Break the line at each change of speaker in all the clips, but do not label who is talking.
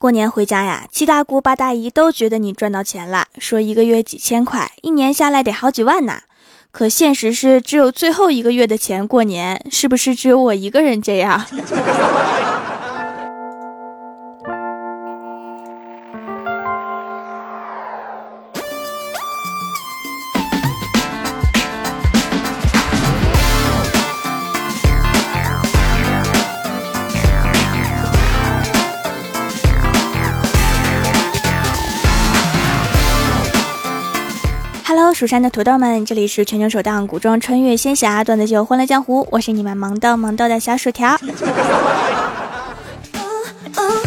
过年回家呀，七大姑八大姨都觉得你赚到钱了，说一个月几千块，一年下来得好几万呢。可现实是只有最后一个月的钱过年，是不是只有我一个人这样蜀山的土豆们，这里是全球首档古装穿越仙侠段子秀《欢乐江湖》，我是你们萌逗萌逗的小薯条。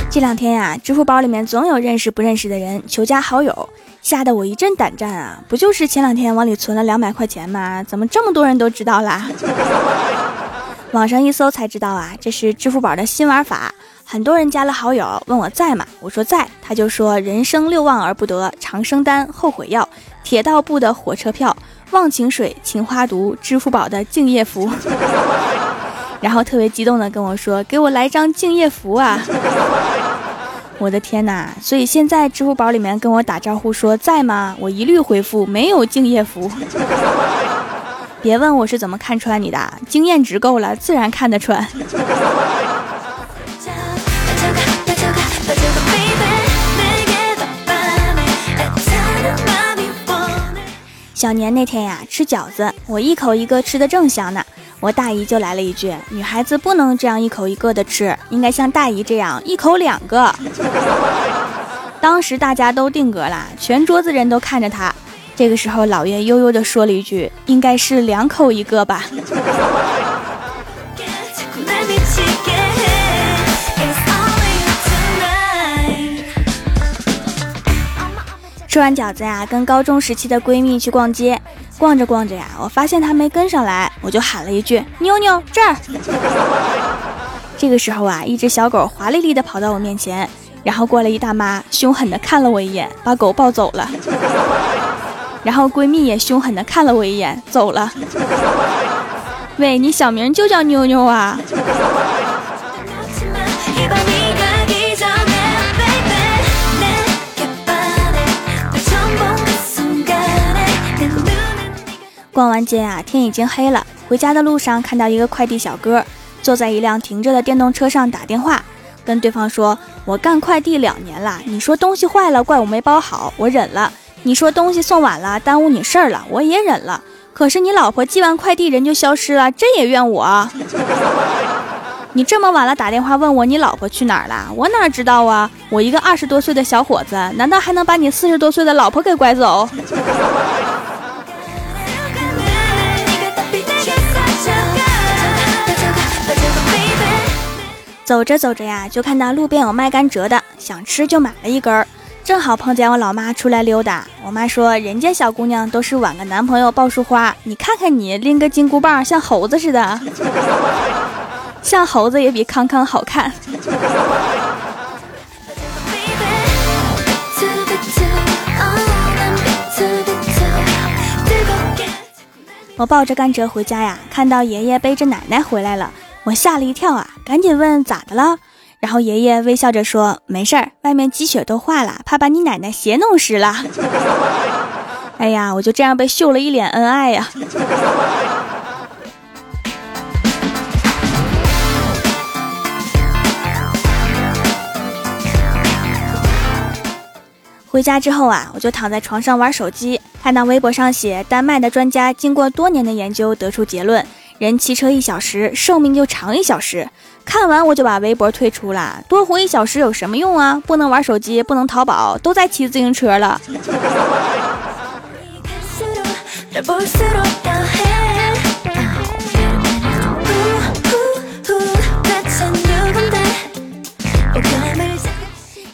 这两天呀，支付宝里面总有认识不认识的人求加好友，吓得我一阵胆战啊！不就是前两天往里存了两百块钱吗？怎么这么多人都知道啦？网上一搜才知道啊，这是支付宝的新玩法。很多人加了好友，问我在吗？我说在，他就说人生六望而不得：长生丹、后悔药、铁道部的火车票、忘情水、情花毒、支付宝的敬业福。然后特别激动的跟我说：“给我来张敬业福啊！”我的天哪！所以现在支付宝里面跟我打招呼说在吗？我一律回复没有敬业福。别问我是怎么看穿你的，经验值够了，自然看得穿。小年那天呀，吃饺子，我一口一个吃的正香呢，我大姨就来了一句：“女孩子不能这样一口一个的吃，应该像大姨这样一口两个。” 当时大家都定格了，全桌子人都看着他。这个时候，老爷悠悠地说了一句：“应该是两口一个吧。”吃完饺子呀，跟高中时期的闺蜜去逛街，逛着逛着呀，我发现她没跟上来，我就喊了一句：“妞妞，这儿。”这个时候啊，一只小狗华丽丽的跑到我面前，然后过来一大妈，凶狠的看了我一眼，把狗抱走了。然后闺蜜也凶狠的看了我一眼，走了。喂，你小名就叫妞妞啊？逛完街啊，天已经黑了。回家的路上，看到一个快递小哥坐在一辆停着的电动车上打电话，跟对方说：“我干快递两年了，你说东西坏了怪我没包好，我忍了；你说东西送晚了耽误你事儿了，我也忍了。可是你老婆寄完快递人就消失了，这也怨我。你这么晚了打电话问我你老婆去哪儿了，我哪知道啊？我一个二十多岁的小伙子，难道还能把你四十多岁的老婆给拐走？”走着走着呀，就看到路边有卖甘蔗的，想吃就买了一根儿。正好碰见我老妈出来溜达，我妈说：“人家小姑娘都是挽个男朋友抱束花，你看看你拎个金箍棒，像猴子似的。像猴子也比康康好看。”我抱着甘蔗回家呀，看到爷爷背着奶奶回来了。我吓了一跳啊，赶紧问咋的了，然后爷爷微笑着说：“没事儿，外面积雪都化了，怕把你奶奶鞋弄湿了。”哎呀，我就这样被秀了一脸恩爱呀。回家之后啊，我就躺在床上玩手机，看到微博上写，丹麦的专家经过多年的研究得出结论。人骑车一小时，寿命就长一小时。看完我就把微博退出了。多活一小时有什么用啊？不能玩手机，不能淘宝，都在骑自行车了。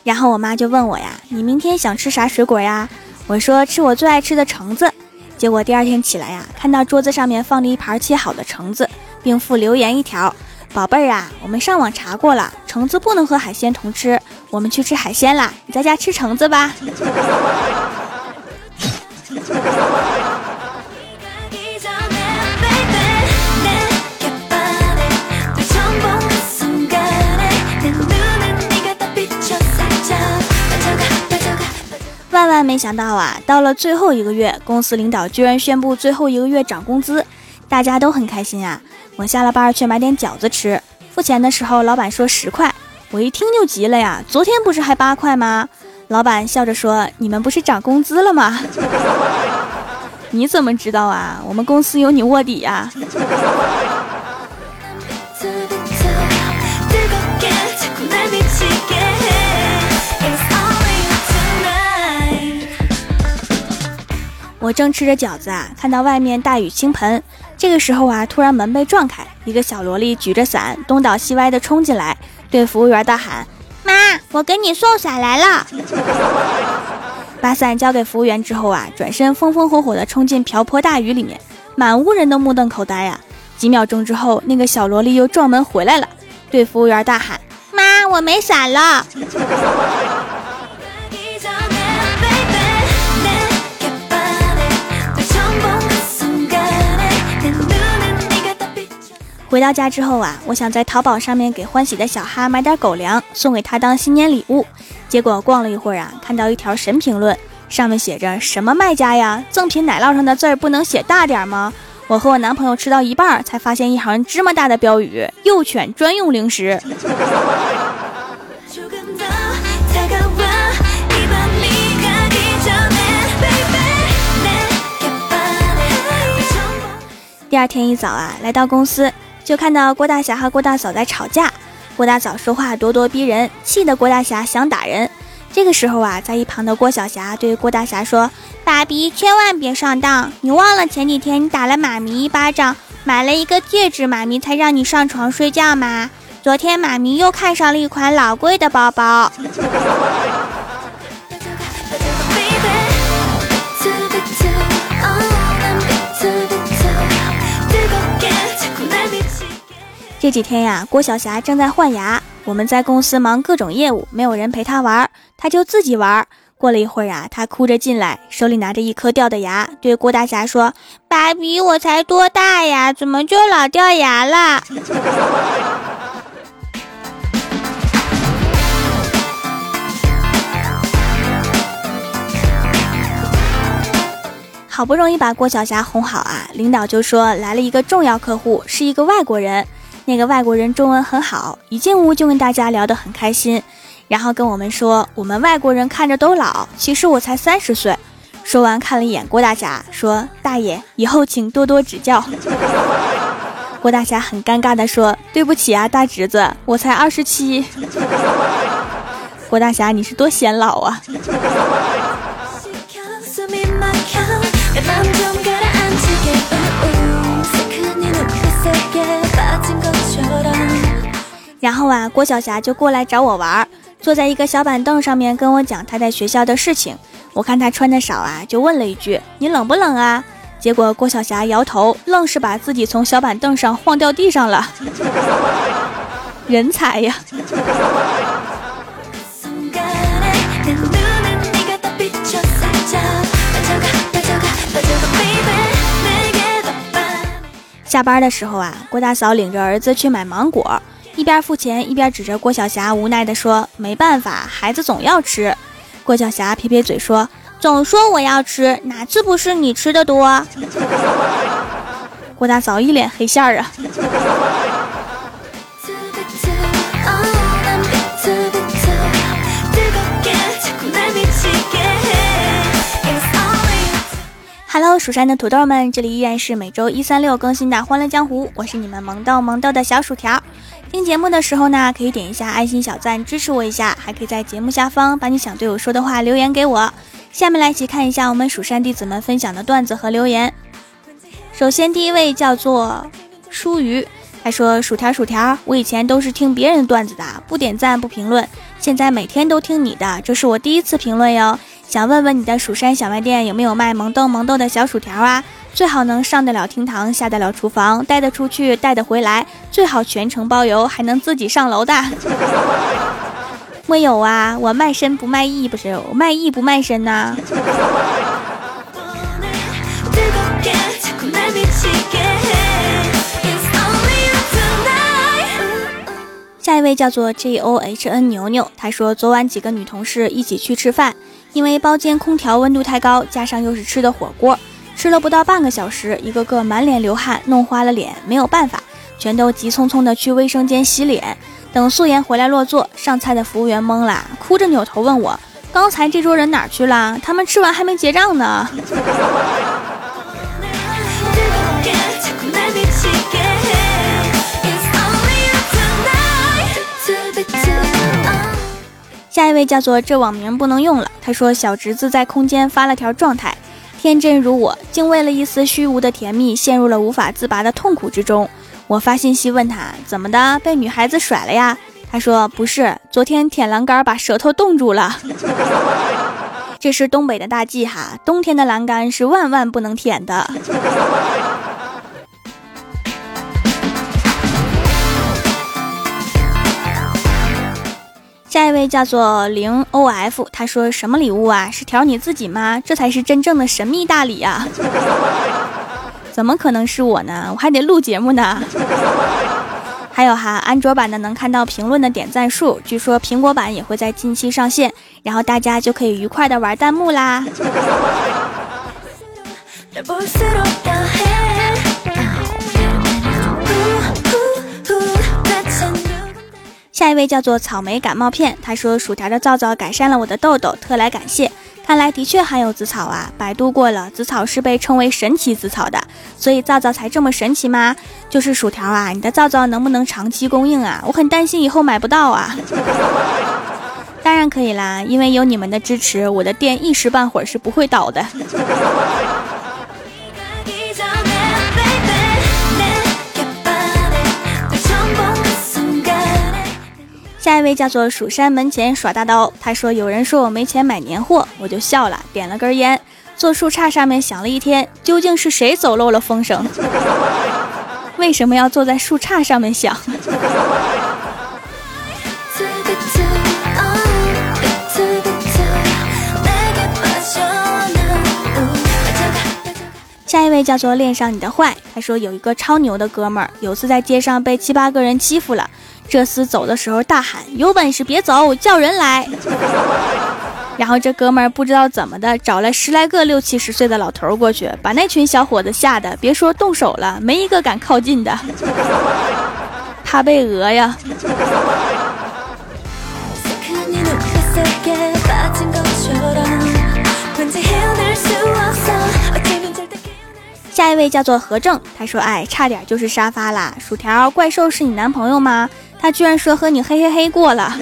然后我妈就问我呀：“你明天想吃啥水果呀？”我说：“吃我最爱吃的橙子。”结果第二天起来呀，看到桌子上面放着一盘切好的橙子，并附留言一条：“宝贝儿啊，我们上网查过了，橙子不能和海鲜同吃，我们去吃海鲜啦，你在家吃橙子吧。”万万没想到啊，到了最后一个月，公司领导居然宣布最后一个月涨工资，大家都很开心啊。我下了班去买点饺子吃，付钱的时候，老板说十块，我一听就急了呀，昨天不是还八块吗？老板笑着说：“你们不是涨工资了吗？” 你怎么知道啊？我们公司有你卧底呀。我正吃着饺子啊，看到外面大雨倾盆。这个时候啊，突然门被撞开，一个小萝莉举着伞，东倒西歪的冲进来，对服务员大喊：“妈，我给你送伞来了。”把伞交给服务员之后啊，转身风风火火的冲进瓢泼大雨里面，满屋人都目瞪口呆呀。几秒钟之后，那个小萝莉又撞门回来了，对服务员大喊：“妈，我没伞了。”回到家之后啊，我想在淘宝上面给欢喜的小哈买点狗粮，送给他当新年礼物。结果逛了一会儿啊，看到一条神评论，上面写着什么卖家呀，赠品奶酪上的字儿不能写大点吗？我和我男朋友吃到一半，才发现一行芝麻大的标语：幼犬专用零食。第二天一早啊，来到公司。就看到郭大侠和郭大嫂在吵架，郭大嫂说话咄咄逼人，气得郭大侠想打人。这个时候啊，在一旁的郭小霞对郭大侠说：“爸比，千万别上当！你忘了前几天你打了妈咪一巴掌，买了一个戒指，妈咪才让你上床睡觉吗？昨天妈咪又看上了一款老贵的包包。”这几天呀，郭晓霞正在换牙，我们在公司忙各种业务，没有人陪她玩，她就自己玩。过了一会儿啊，她哭着进来，手里拿着一颗掉的牙，对郭大侠说：“爸比，我才多大呀，怎么就老掉牙了？” 好不容易把郭晓霞哄好啊，领导就说来了一个重要客户，是一个外国人。那个外国人中文很好，一进屋就跟大家聊得很开心，然后跟我们说我们外国人看着都老，其实我才三十岁。说完看了一眼郭大侠，说：“大爷，以后请多多指教。” 郭大侠很尴尬地说：“对不起啊，大侄子，我才二十七。” 郭大侠，你是多显老啊！然后啊，郭晓霞就过来找我玩儿，坐在一个小板凳上面跟我讲她在学校的事情。我看她穿的少啊，就问了一句：“你冷不冷啊？”结果郭晓霞摇头，愣是把自己从小板凳上晃掉地上了。人才呀！下班的时候啊，郭大嫂领着儿子去买芒果。一边付钱一边指着郭晓霞，无奈地说：“没办法，孩子总要吃。”郭晓霞撇撇嘴说：“总说我要吃，哪次不是你吃的多？” 郭大嫂一脸黑线儿啊！Hello，蜀山的土豆们，这里依然是每周一、三、六更新的《欢乐江湖》，我是你们萌豆萌豆的小薯条。听节目的时候呢，可以点一下爱心小赞支持我一下，还可以在节目下方把你想对我说的话留言给我。下面来一起看一下我们蜀山弟子们分享的段子和留言。首先第一位叫做舒瑜，他说：“薯条薯条，我以前都是听别人段子的，不点赞不评论，现在每天都听你的，这是我第一次评论哟。想问问你的蜀山小卖店有没有卖萌豆萌豆的小薯条啊？”最好能上得了厅堂，下得了厨房，带得出去，带得回来，最好全程包邮，还能自己上楼的。没有啊，我卖身不卖艺，不是我卖艺不卖身呐。下下一位叫做 J O H N 牛牛，他说昨晚几个女同事一起去吃饭，因为包间空调温度太高，加上又是吃的火锅，吃了不到半个小时，一个个满脸流汗，弄花了脸，没有办法，全都急匆匆的去卫生间洗脸。等素颜回来落座，上菜的服务员懵了，哭着扭头问我：“刚才这桌人哪去了？他们吃完还没结账呢。”下一位叫做这网名不能用了。他说小侄子在空间发了条状态，天真如我，竟为了一丝虚无的甜蜜，陷入了无法自拔的痛苦之中。我发信息问他怎么的，被女孩子甩了呀？他说不是，昨天舔栏杆把舌头冻住了。这是东北的大忌哈，冬天的栏杆是万万不能舔的。下一位叫做零 O F，他说什么礼物啊？是调你自己吗？这才是真正的神秘大礼啊！怎么可能是我呢？我还得录节目呢。还有哈，安卓版的能看到评论的点赞数，据说苹果版也会在近期上线，然后大家就可以愉快的玩弹幕啦。下一位叫做草莓感冒片，他说薯条的皂皂改善了我的痘痘，特来感谢。看来的确含有紫草啊，百度过了，紫草是被称为神奇紫草的，所以皂皂才这么神奇吗？就是薯条啊，你的皂皂能不能长期供应啊？我很担心以后买不到啊。当然可以啦，因为有你们的支持，我的店一时半会儿是不会倒的。下一位叫做蜀山门前耍大刀，他说有人说我没钱买年货，我就笑了，点了根烟，坐树杈上面想了一天，究竟是谁走漏了风声？为什么要坐在树杈上面想？下一位叫做恋上你的坏，他说有一个超牛的哥们儿，有次在街上被七八个人欺负了。这厮走的时候大喊：“有本事别走，叫人来！” 然后这哥们儿不知道怎么的，找来十来个六七十岁的老头过去，把那群小伙子吓得别说动手了，没一个敢靠近的，怕被讹呀。下一位叫做何正，他说：“哎，差点就是沙发啦。”薯条怪兽是你男朋友吗？他居然说和你嘿嘿嘿过了，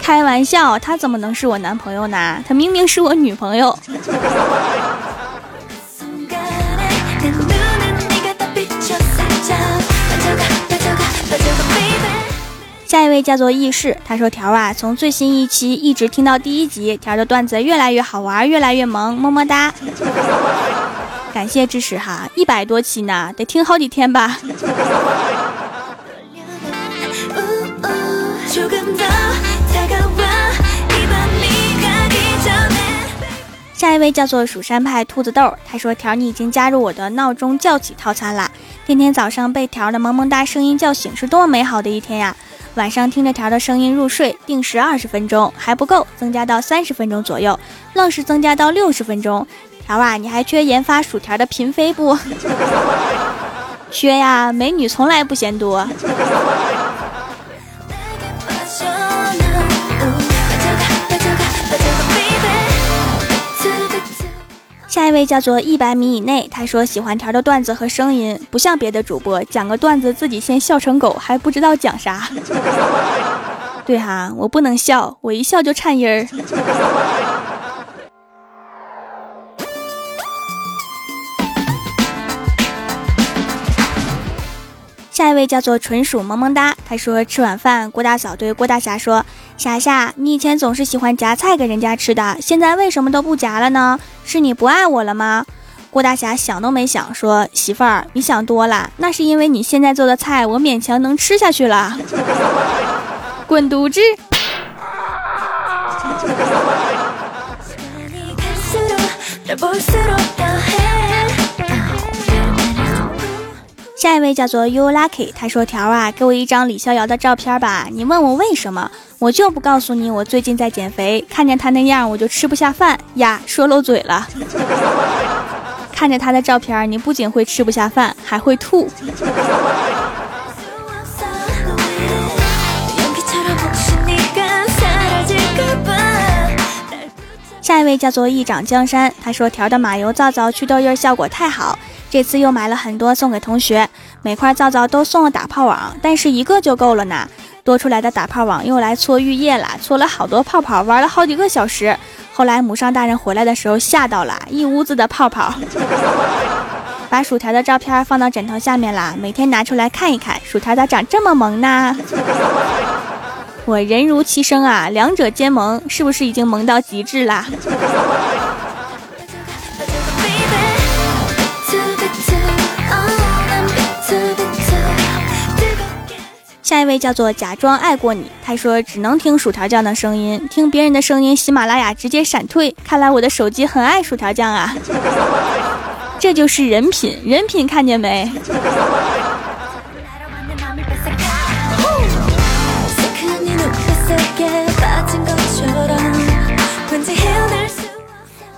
开玩笑，他怎么能是我男朋友呢？他明明是我女朋友。下一位叫做易事，他说条啊，从最新一期一直听到第一集，条的段子越来越好玩，越来越萌，么么哒。感谢支持哈，一百多期呢，得听好几天吧。下一位叫做蜀山派兔子豆，他说条你已经加入我的闹钟叫起套餐啦，天天早上被条的萌萌哒声音叫醒，是多么美好的一天呀！晚上听着条的声音入睡，定时二十分钟还不够，增加到三十分钟左右，愣是增加到六十分钟。条啊，你还缺研发薯条的嫔妃不？缺呀，美女从来不嫌多。下一位叫做一百米以内，他说喜欢条的段子和声音，不像别的主播讲个段子自己先笑成狗，还不知道讲啥。对哈，我不能笑，我一笑就颤音儿。下一位叫做纯属萌萌哒，他说吃晚饭，郭大嫂对郭大侠说：“霞霞，你以前总是喜欢夹菜给人家吃的，现在为什么都不夹了呢？是你不爱我了吗？”郭大侠想都没想说：“媳妇儿，你想多了，那是因为你现在做的菜我勉强能吃下去了。”滚犊子！
下一位叫做 You Lucky，他说：“条啊，给我一张李逍遥的照片吧。你问我为什么，我就不告诉你。我最近在减肥，看见他那样我就吃不下饭呀，说漏嘴了。看着他的照片，你不仅会吃不下饭，还会吐。”下一位叫做一掌江山，他说：“条的马油皂皂祛痘印效果太好。”这次又买了很多送给同学，每块皂皂都送了打泡网，但是一个就够了呢。多出来的打泡网用来搓浴液了，搓了好多泡泡，玩了好几个小时。后来母上大人回来的时候吓到了，一屋子的泡泡。把薯条的照片放到枕头下面啦，每天拿出来看一看，薯条咋长这么萌呢？我人如其声啊，两者兼萌，是不是已经萌到极致啦？下一位叫做假装爱过你，他说只能听薯条酱的声音，听别人的声音，喜马拉雅直接闪退。看来我的手机很爱薯条酱啊，这就是人品，人品看见没？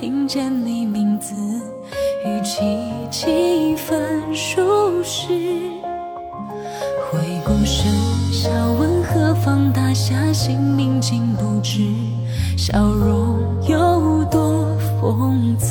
听见你名字。语气几分熟识，回顾声笑问何方大侠姓名竟不知，笑容有多讽刺。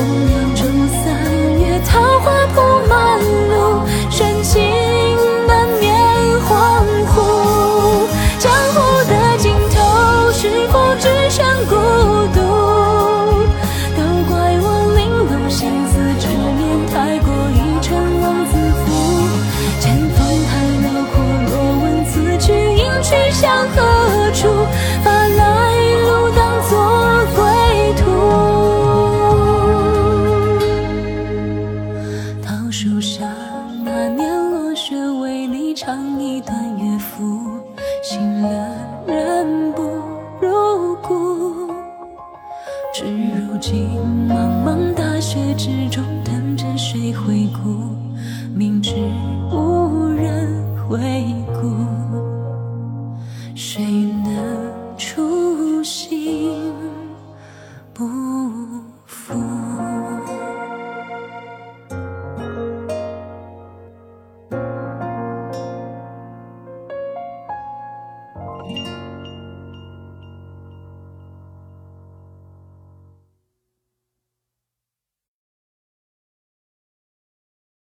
for me. 如今茫茫大雪之中，等着谁回顾？明知。